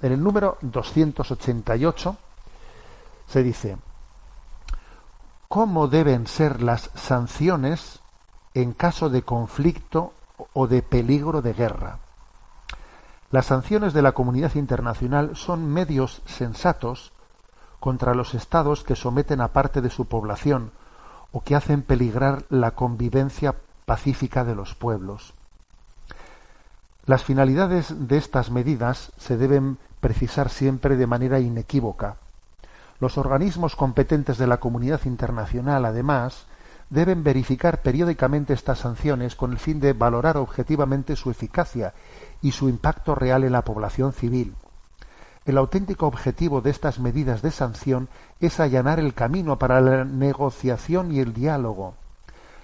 En el número 288 se dice, ¿cómo deben ser las sanciones en caso de conflicto o de peligro de guerra? Las sanciones de la comunidad internacional son medios sensatos contra los estados que someten a parte de su población o que hacen peligrar la convivencia pacífica de los pueblos. Las finalidades de estas medidas se deben precisar siempre de manera inequívoca. Los organismos competentes de la comunidad internacional, además, deben verificar periódicamente estas sanciones con el fin de valorar objetivamente su eficacia y su impacto real en la población civil. El auténtico objetivo de estas medidas de sanción es allanar el camino para la negociación y el diálogo.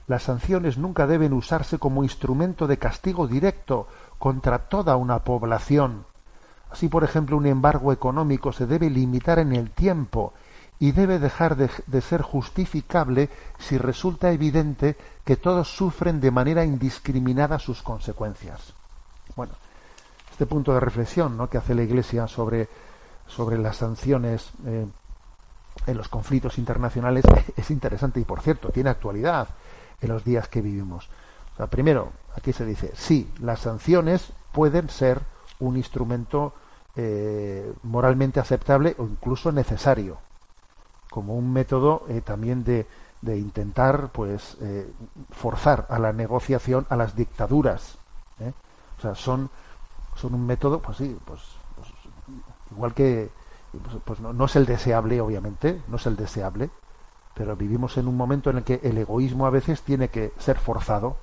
Las sanciones nunca deben usarse como instrumento de castigo directo contra toda una población, Así, por ejemplo, un embargo económico se debe limitar en el tiempo y debe dejar de, ser justificable si resulta evidente que todos sufren de manera indiscriminada sus consecuencias. Bueno, este punto de reflexión ¿no? que hace la Iglesia sobre, sobre las sanciones eh, en los conflictos internacionales es interesante y, por cierto, tiene actualidad en los días que vivimos. primero, aquí se dice, sí, las sanciones pueden ser un instrumento eh, moralmente aceptable o incluso necesario, como un método eh, también de, de, intentar pues eh, forzar a la negociación a las dictaduras. O sea, son, son un método, pues sí, pues, pues igual que pues, pues no, no es el deseable, obviamente, no es el deseable, pero vivimos en un momento en el que el egoísmo a veces tiene que ser forzado,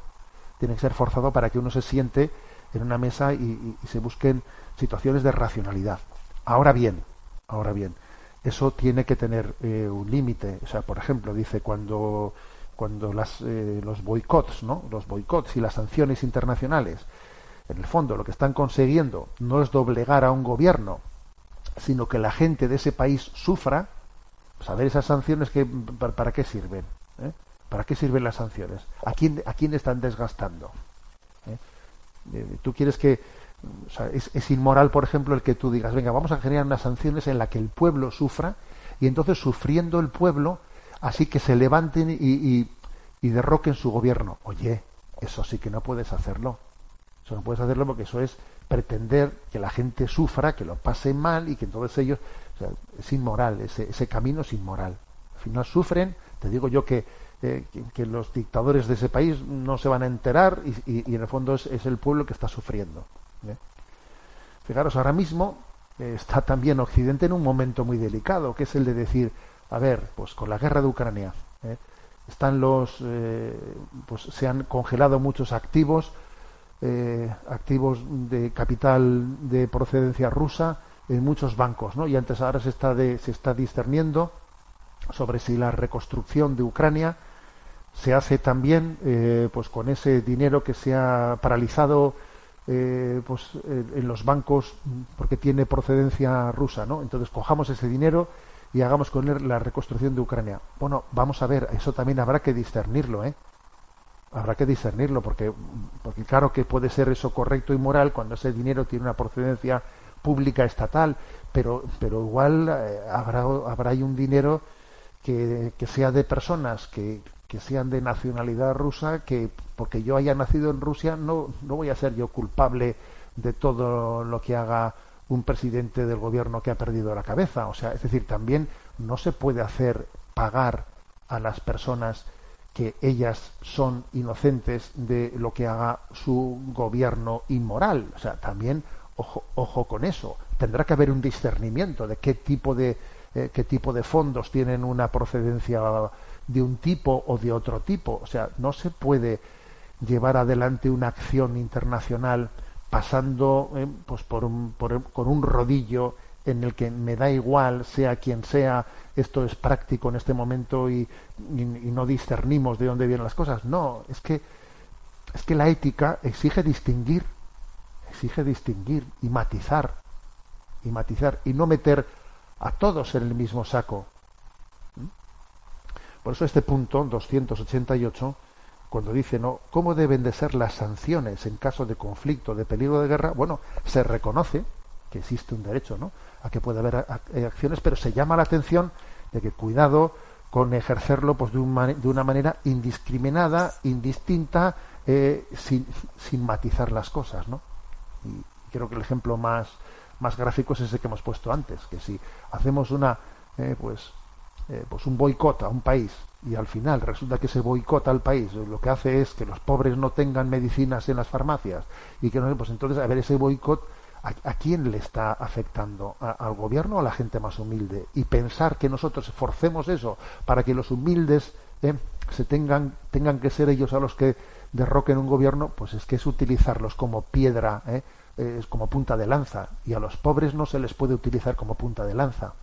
tiene que ser forzado para que uno se siente en una mesa y, se busquen situaciones de racionalidad. Ahora bien, ahora bien, eso tiene que tener eh, un límite. O sea, por ejemplo, dice cuando cuando las, eh, los boicots, ¿no? Los boicots y las sanciones internacionales, en el fondo lo que están consiguiendo no es doblegar a un gobierno, sino que la gente de ese país sufra. Pues a ver esas sanciones que para, qué sirven, ¿Eh? ¿Para qué sirven las sanciones? ¿A quién a quién están desgastando? Eh, tú quieres que es, inmoral, por ejemplo, el que tú digas, venga, vamos a generar unas sanciones en las que el pueblo sufra y entonces sufriendo el pueblo, así que se levanten y, y, derroquen su gobierno. Oye, eso sí que no puedes hacerlo. Eso no puedes hacerlo porque eso es pretender que la gente sufra, que lo pase mal y que entonces ellos... es inmoral, ese, ese camino es inmoral. Al final sufren, te digo yo que eh, que, los dictadores de ese país no se van a enterar y, en el fondo es, el pueblo que está sufriendo. ¿eh? Fijaros, ahora mismo eh, está también Occidente en un momento muy delicado, que es el de decir, a ver, pues con la guerra de Ucrania, están los, pues se han congelado muchos activos, activos de capital de procedencia rusa en muchos bancos, ¿no? Y antes ahora se está se está discerniendo sobre si la reconstrucción de Ucrania se hace también eh, pues con ese dinero que se ha paralizado eh, pues en los bancos porque tiene procedencia rusa no entonces cojamos ese dinero y hagamos con él la reconstrucción de Ucrania. Bueno vamos a ver eso también habrá que discernirlo eh habrá que discernirlo porque porque claro que puede ser eso correcto y moral cuando ese dinero tiene una procedencia pública estatal pero pero igual eh, habrá habrá ahí un dinero que, sea de personas que, que sean de nacionalidad rusa, que porque yo haya nacido en Rusia no, no voy a ser yo culpable de todo lo que haga un presidente del gobierno que ha perdido la cabeza. O sea, es decir, también no se puede hacer pagar a las personas que ellas son inocentes de lo que haga su gobierno inmoral. O sea, también ojo, ojo con eso. Tendrá que haber un discernimiento de qué tipo de eh, qué tipo de fondos tienen una procedencia de un tipo o de otro tipo. O sea, no se puede llevar adelante una acción internacional pasando eh, pues por un, por, con un rodillo en el que me da igual, sea quien sea, esto es práctico en este momento y, no discernimos de dónde vienen las cosas. No, es que, es que la ética exige distinguir, exige distinguir y matizar, y matizar, y no meter a todos en el mismo saco. ¿Mm? Por eso este punto, 288, cuando dice, ¿no? ¿Cómo deben de ser las sanciones en caso de conflicto, de peligro de guerra? Bueno, se reconoce que existe un derecho, ¿no? a que puede haber eh, acciones, pero se llama la atención de que cuidado con ejercerlo pues de, de una manera indiscriminada, indistinta, eh, sin, sin, matizar las cosas, ¿no? Y creo que el ejemplo más, más gráfico es ese que hemos puesto antes, que si hacemos una eh, pues pues un boicot a un país y al final resulta que ese boicot al país lo que hace es que los pobres no tengan medicinas en las farmacias y que no pues entonces a ver ese boicot ¿A, quién le está afectando? ¿Al gobierno o a la gente más humilde? Y pensar que nosotros forcemos eso para que los humildes eh, se tengan, tengan que ser ellos a los que derroquen un gobierno, pues es que es utilizarlos como piedra, eh, es como punta de lanza. Y a los pobres no se les puede utilizar como punta de lanza.